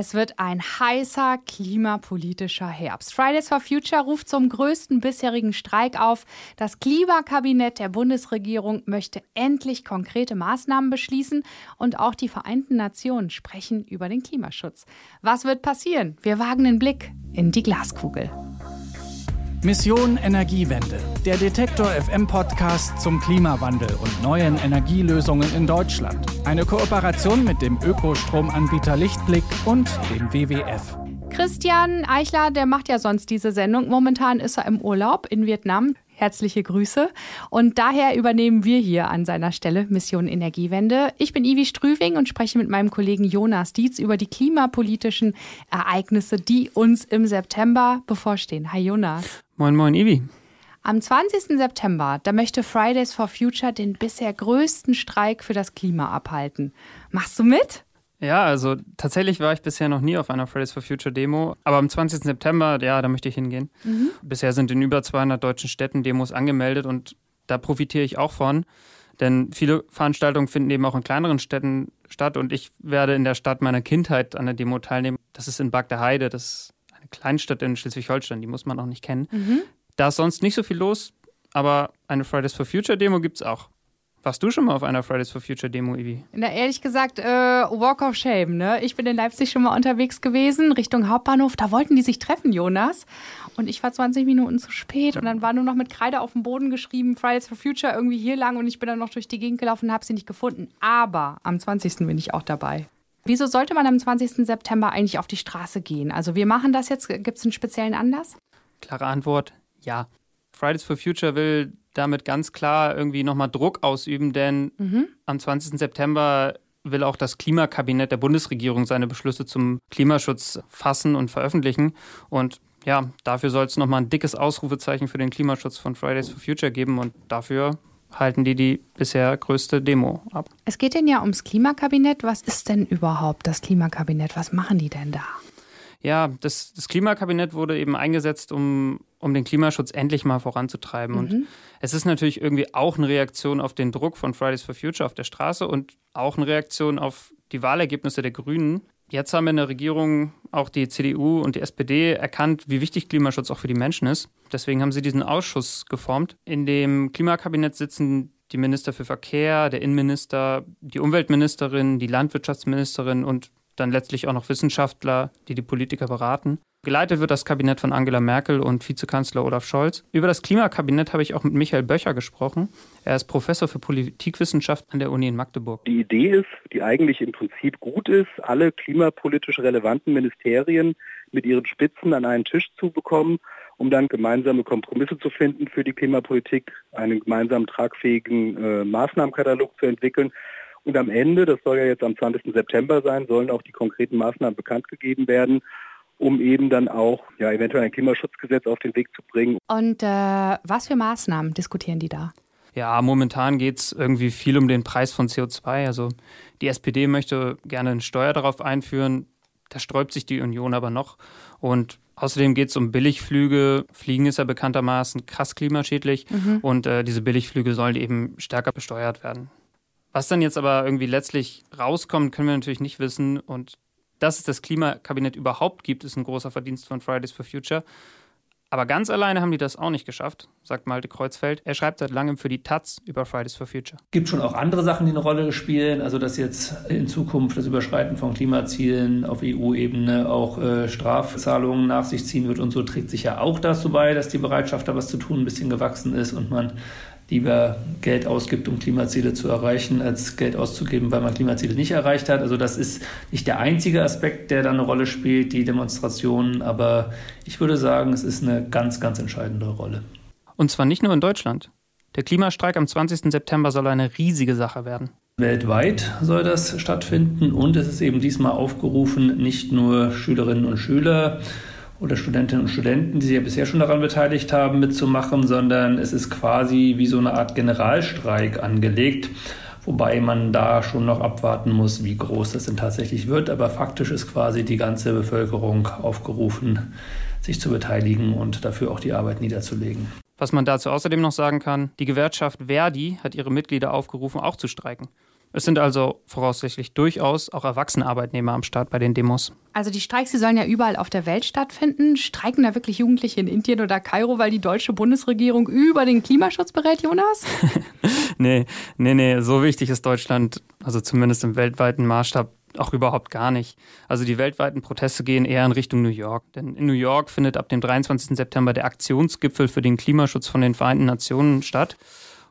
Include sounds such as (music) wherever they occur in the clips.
Es wird ein heißer klimapolitischer Herbst. Fridays for Future ruft zum größten bisherigen Streik auf. Das Klimakabinett der Bundesregierung möchte endlich konkrete Maßnahmen beschließen und auch die Vereinten Nationen sprechen über den Klimaschutz. Was wird passieren? Wir wagen den Blick in die Glaskugel. Mission Energiewende, der Detektor FM Podcast zum Klimawandel und neuen Energielösungen in Deutschland. Eine Kooperation mit dem Ökostromanbieter Lichtblick und dem WWF. Christian Eichler, der macht ja sonst diese Sendung. Momentan ist er im Urlaub in Vietnam. Herzliche Grüße. Und daher übernehmen wir hier an seiner Stelle Mission Energiewende. Ich bin Ivi Strüving und spreche mit meinem Kollegen Jonas Dietz über die klimapolitischen Ereignisse, die uns im September bevorstehen. Hi Jonas. Moin, moin, Ivi. Am 20. September, da möchte Fridays for Future den bisher größten Streik für das Klima abhalten. Machst du mit? Ja, also tatsächlich war ich bisher noch nie auf einer Fridays for Future Demo, aber am 20. September, ja, da möchte ich hingehen. Mhm. Bisher sind in über 200 deutschen Städten Demos angemeldet und da profitiere ich auch von, denn viele Veranstaltungen finden eben auch in kleineren Städten statt und ich werde in der Stadt meiner Kindheit an der Demo teilnehmen. Das ist in Bagde-Heide, das ist eine Kleinstadt in Schleswig-Holstein, die muss man auch nicht kennen. Mhm. Da ist sonst nicht so viel los, aber eine Fridays for Future Demo gibt es auch. Warst du schon mal auf einer Fridays for Future Demo, Ivi? Na, ehrlich gesagt, äh, Walk of Shame, ne? Ich bin in Leipzig schon mal unterwegs gewesen, Richtung Hauptbahnhof. Da wollten die sich treffen, Jonas. Und ich war 20 Minuten zu spät und dann war nur noch mit Kreide auf dem Boden geschrieben, Fridays for Future irgendwie hier lang und ich bin dann noch durch die Gegend gelaufen und habe sie nicht gefunden. Aber am 20. bin ich auch dabei. Wieso sollte man am 20. September eigentlich auf die Straße gehen? Also wir machen das jetzt, gibt es einen speziellen Anlass? Klare Antwort, ja. Fridays for Future will damit ganz klar irgendwie nochmal Druck ausüben, denn mhm. am 20. September will auch das Klimakabinett der Bundesregierung seine Beschlüsse zum Klimaschutz fassen und veröffentlichen. Und ja, dafür soll es nochmal ein dickes Ausrufezeichen für den Klimaschutz von Fridays for Future geben. Und dafür halten die die bisher größte Demo ab. Es geht denn ja ums Klimakabinett. Was ist denn überhaupt das Klimakabinett? Was machen die denn da? Ja, das, das Klimakabinett wurde eben eingesetzt, um, um den Klimaschutz endlich mal voranzutreiben. Mhm. Und es ist natürlich irgendwie auch eine Reaktion auf den Druck von Fridays for Future auf der Straße und auch eine Reaktion auf die Wahlergebnisse der Grünen. Jetzt haben wir in der Regierung auch die CDU und die SPD erkannt, wie wichtig Klimaschutz auch für die Menschen ist. Deswegen haben sie diesen Ausschuss geformt. In dem Klimakabinett sitzen die Minister für Verkehr, der Innenminister, die Umweltministerin, die Landwirtschaftsministerin und dann letztlich auch noch Wissenschaftler, die die Politiker beraten. Geleitet wird das Kabinett von Angela Merkel und Vizekanzler Olaf Scholz. Über das Klimakabinett habe ich auch mit Michael Böcher gesprochen. Er ist Professor für Politikwissenschaft an der Uni in Magdeburg. Die Idee ist, die eigentlich im Prinzip gut ist, alle klimapolitisch relevanten Ministerien mit ihren Spitzen an einen Tisch zu bekommen, um dann gemeinsame Kompromisse zu finden für die Klimapolitik, einen gemeinsamen tragfähigen äh, Maßnahmenkatalog zu entwickeln und am Ende, das soll ja jetzt am 20. September sein, sollen auch die konkreten Maßnahmen bekannt gegeben werden, um eben dann auch ja, eventuell ein Klimaschutzgesetz auf den Weg zu bringen. Und äh, was für Maßnahmen diskutieren die da? Ja, momentan geht es irgendwie viel um den Preis von CO2. Also die SPD möchte gerne eine Steuer darauf einführen. Da sträubt sich die Union aber noch. Und außerdem geht es um Billigflüge. Fliegen ist ja bekanntermaßen krass klimaschädlich. Mhm. Und äh, diese Billigflüge sollen eben stärker besteuert werden. Was dann jetzt aber irgendwie letztlich rauskommt, können wir natürlich nicht wissen. Und dass es das Klimakabinett überhaupt gibt, ist ein großer Verdienst von Fridays for Future. Aber ganz alleine haben die das auch nicht geschafft, sagt Malte Kreuzfeld. Er schreibt seit langem für die Taz über Fridays for Future. Es gibt schon auch andere Sachen, die eine Rolle spielen. Also dass jetzt in Zukunft das Überschreiten von Klimazielen auf EU-Ebene auch äh, Strafzahlungen nach sich ziehen wird und so trägt sich ja auch dazu bei, dass die Bereitschaft, da was zu tun, ein bisschen gewachsen ist und man lieber Geld ausgibt, um Klimaziele zu erreichen, als Geld auszugeben, weil man Klimaziele nicht erreicht hat. Also das ist nicht der einzige Aspekt, der da eine Rolle spielt, die Demonstrationen, aber ich würde sagen, es ist eine ganz, ganz entscheidende Rolle. Und zwar nicht nur in Deutschland. Der Klimastreik am 20. September soll eine riesige Sache werden. Weltweit soll das stattfinden und es ist eben diesmal aufgerufen, nicht nur Schülerinnen und Schüler, oder Studentinnen und Studenten, die sich ja bisher schon daran beteiligt haben, mitzumachen, sondern es ist quasi wie so eine Art Generalstreik angelegt, wobei man da schon noch abwarten muss, wie groß das denn tatsächlich wird. Aber faktisch ist quasi die ganze Bevölkerung aufgerufen, sich zu beteiligen und dafür auch die Arbeit niederzulegen. Was man dazu außerdem noch sagen kann, die Gewerkschaft Verdi hat ihre Mitglieder aufgerufen, auch zu streiken. Es sind also voraussichtlich durchaus auch erwachsene Arbeitnehmer am Start bei den Demos. Also die Streiks, die sollen ja überall auf der Welt stattfinden. Streiken da wirklich Jugendliche in Indien oder Kairo, weil die deutsche Bundesregierung über den Klimaschutz berät, Jonas? (laughs) nee, nee, nee, so wichtig ist Deutschland, also zumindest im weltweiten Maßstab, auch überhaupt gar nicht. Also die weltweiten Proteste gehen eher in Richtung New York. Denn in New York findet ab dem 23. September der Aktionsgipfel für den Klimaschutz von den Vereinten Nationen statt.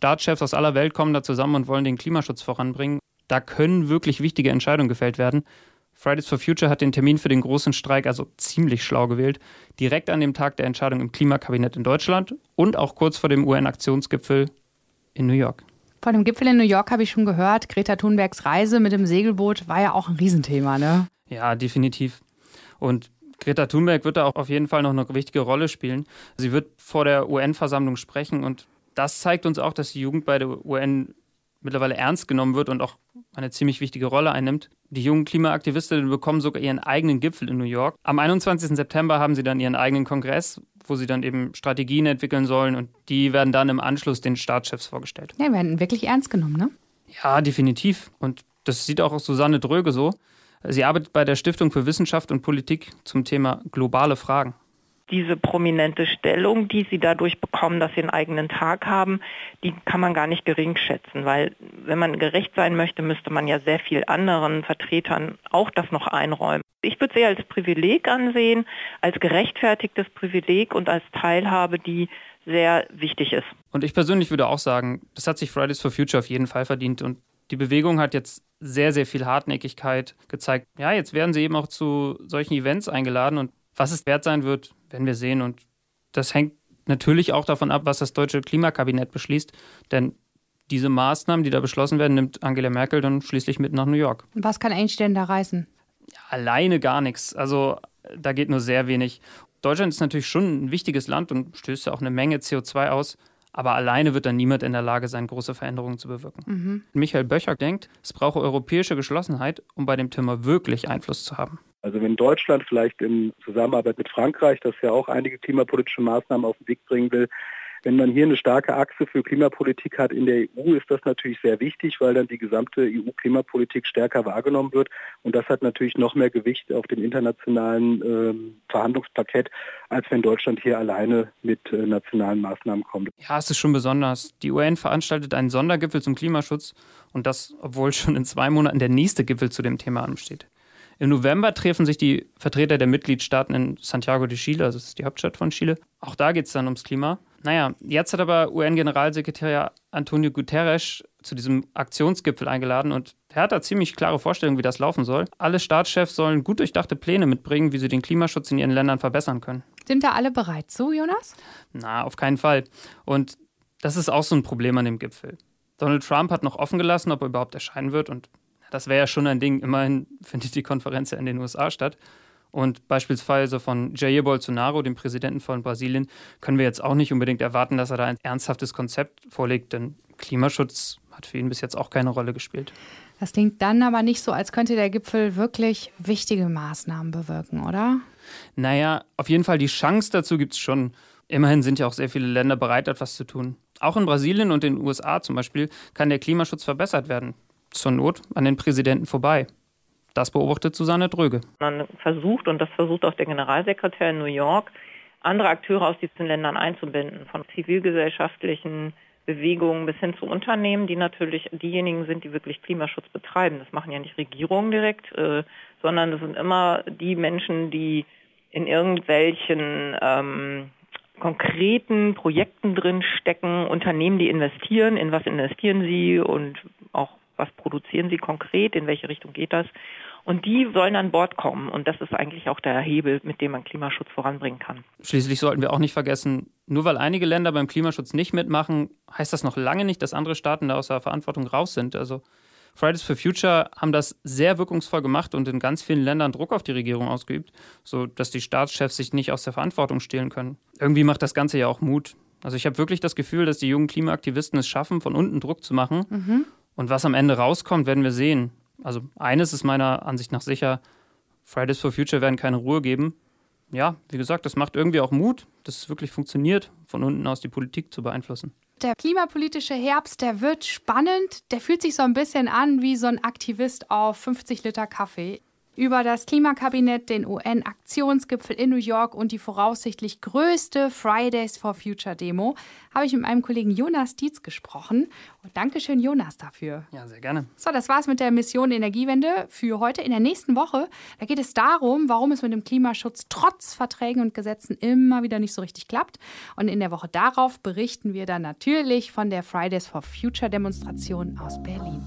Staatschefs aus aller Welt kommen da zusammen und wollen den Klimaschutz voranbringen. Da können wirklich wichtige Entscheidungen gefällt werden. Fridays for Future hat den Termin für den großen Streik also ziemlich schlau gewählt. Direkt an dem Tag der Entscheidung im Klimakabinett in Deutschland und auch kurz vor dem UN-Aktionsgipfel in New York. Vor dem Gipfel in New York habe ich schon gehört, Greta Thunbergs Reise mit dem Segelboot war ja auch ein Riesenthema, ne? Ja, definitiv. Und Greta Thunberg wird da auch auf jeden Fall noch eine wichtige Rolle spielen. Sie wird vor der UN-Versammlung sprechen und das zeigt uns auch, dass die Jugend bei der UN mittlerweile ernst genommen wird und auch eine ziemlich wichtige Rolle einnimmt. Die jungen Klimaaktivistinnen bekommen sogar ihren eigenen Gipfel in New York. Am 21. September haben sie dann ihren eigenen Kongress, wo sie dann eben Strategien entwickeln sollen und die werden dann im Anschluss den Staatschefs vorgestellt. Ja, werden wirklich ernst genommen, ne? Ja, definitiv. Und das sieht auch Susanne Dröge so. Sie arbeitet bei der Stiftung für Wissenschaft und Politik zum Thema globale Fragen diese prominente Stellung, die sie dadurch bekommen, dass sie einen eigenen Tag haben, die kann man gar nicht gering schätzen, weil wenn man gerecht sein möchte, müsste man ja sehr viel anderen Vertretern auch das noch einräumen. Ich würde sie als Privileg ansehen, als gerechtfertigtes Privileg und als Teilhabe, die sehr wichtig ist. Und ich persönlich würde auch sagen, das hat sich Fridays for Future auf jeden Fall verdient und die Bewegung hat jetzt sehr, sehr viel Hartnäckigkeit gezeigt. Ja, jetzt werden sie eben auch zu solchen Events eingeladen und was es wert sein wird, werden wir sehen. Und das hängt natürlich auch davon ab, was das deutsche Klimakabinett beschließt. Denn diese Maßnahmen, die da beschlossen werden, nimmt Angela Merkel dann schließlich mit nach New York. Was kann Einstein da reißen? Alleine gar nichts. Also da geht nur sehr wenig. Deutschland ist natürlich schon ein wichtiges Land und stößt ja auch eine Menge CO2 aus. Aber alleine wird dann niemand in der Lage sein, große Veränderungen zu bewirken. Mhm. Michael Böcher denkt, es brauche europäische Geschlossenheit, um bei dem Thema wirklich Einfluss zu haben. Also wenn Deutschland vielleicht in Zusammenarbeit mit Frankreich, das ja auch einige klimapolitische Maßnahmen auf den Weg bringen will, wenn man hier eine starke Achse für Klimapolitik hat in der EU, ist das natürlich sehr wichtig, weil dann die gesamte EU-Klimapolitik stärker wahrgenommen wird. Und das hat natürlich noch mehr Gewicht auf dem internationalen ähm, Verhandlungsparkett, als wenn Deutschland hier alleine mit äh, nationalen Maßnahmen kommt. Ja, es ist schon besonders. Die UN veranstaltet einen Sondergipfel zum Klimaschutz und das, obwohl schon in zwei Monaten der nächste Gipfel zu dem Thema ansteht. Im November treffen sich die Vertreter der Mitgliedstaaten in Santiago de Chile, also das ist die Hauptstadt von Chile. Auch da geht es dann ums Klima. Naja, jetzt hat aber UN-Generalsekretär Antonio Guterres zu diesem Aktionsgipfel eingeladen und er hat da ziemlich klare Vorstellungen, wie das laufen soll. Alle Staatschefs sollen gut durchdachte Pläne mitbringen, wie sie den Klimaschutz in ihren Ländern verbessern können. Sind da alle bereit zu, Jonas? Na, auf keinen Fall. Und das ist auch so ein Problem an dem Gipfel. Donald Trump hat noch offen gelassen, ob er überhaupt erscheinen wird und das wäre ja schon ein Ding. Immerhin findet die Konferenz ja in den USA statt. Und beispielsweise von Jair Bolsonaro, dem Präsidenten von Brasilien, können wir jetzt auch nicht unbedingt erwarten, dass er da ein ernsthaftes Konzept vorlegt, denn Klimaschutz hat für ihn bis jetzt auch keine Rolle gespielt. Das klingt dann aber nicht so, als könnte der Gipfel wirklich wichtige Maßnahmen bewirken, oder? Naja, auf jeden Fall die Chance dazu gibt es schon. Immerhin sind ja auch sehr viele Länder bereit, etwas zu tun. Auch in Brasilien und den USA zum Beispiel kann der Klimaschutz verbessert werden zur Not an den Präsidenten vorbei. Das beobachtet Susanne Dröge. Man versucht, und das versucht auch der Generalsekretär in New York, andere Akteure aus diesen Ländern einzubinden, von zivilgesellschaftlichen Bewegungen bis hin zu Unternehmen, die natürlich diejenigen sind, die wirklich Klimaschutz betreiben. Das machen ja nicht Regierungen direkt, äh, sondern das sind immer die Menschen, die in irgendwelchen ähm, konkreten Projekten drin stecken, Unternehmen, die investieren, in was investieren sie und was produzieren sie konkret, in welche Richtung geht das. Und die sollen an Bord kommen. Und das ist eigentlich auch der Hebel, mit dem man Klimaschutz voranbringen kann. Schließlich sollten wir auch nicht vergessen, nur weil einige Länder beim Klimaschutz nicht mitmachen, heißt das noch lange nicht, dass andere Staaten da aus der Verantwortung raus sind. Also Fridays for Future haben das sehr wirkungsvoll gemacht und in ganz vielen Ländern Druck auf die Regierung ausgeübt, sodass die Staatschefs sich nicht aus der Verantwortung stehlen können. Irgendwie macht das Ganze ja auch Mut. Also ich habe wirklich das Gefühl, dass die jungen Klimaaktivisten es schaffen, von unten Druck zu machen. Mhm. Und was am Ende rauskommt, werden wir sehen. Also eines ist meiner Ansicht nach sicher, Fridays for Future werden keine Ruhe geben. Ja, wie gesagt, das macht irgendwie auch Mut, dass es wirklich funktioniert, von unten aus die Politik zu beeinflussen. Der klimapolitische Herbst, der wird spannend. Der fühlt sich so ein bisschen an wie so ein Aktivist auf 50 Liter Kaffee über das Klimakabinett, den UN-Aktionsgipfel in New York und die voraussichtlich größte Fridays for Future Demo habe ich mit meinem Kollegen Jonas Dietz gesprochen. Und Dankeschön, Jonas, dafür. Ja, sehr gerne. So, das war's mit der Mission Energiewende für heute. In der nächsten Woche, da geht es darum, warum es mit dem Klimaschutz trotz Verträgen und Gesetzen immer wieder nicht so richtig klappt. Und in der Woche darauf berichten wir dann natürlich von der Fridays for Future Demonstration aus Berlin.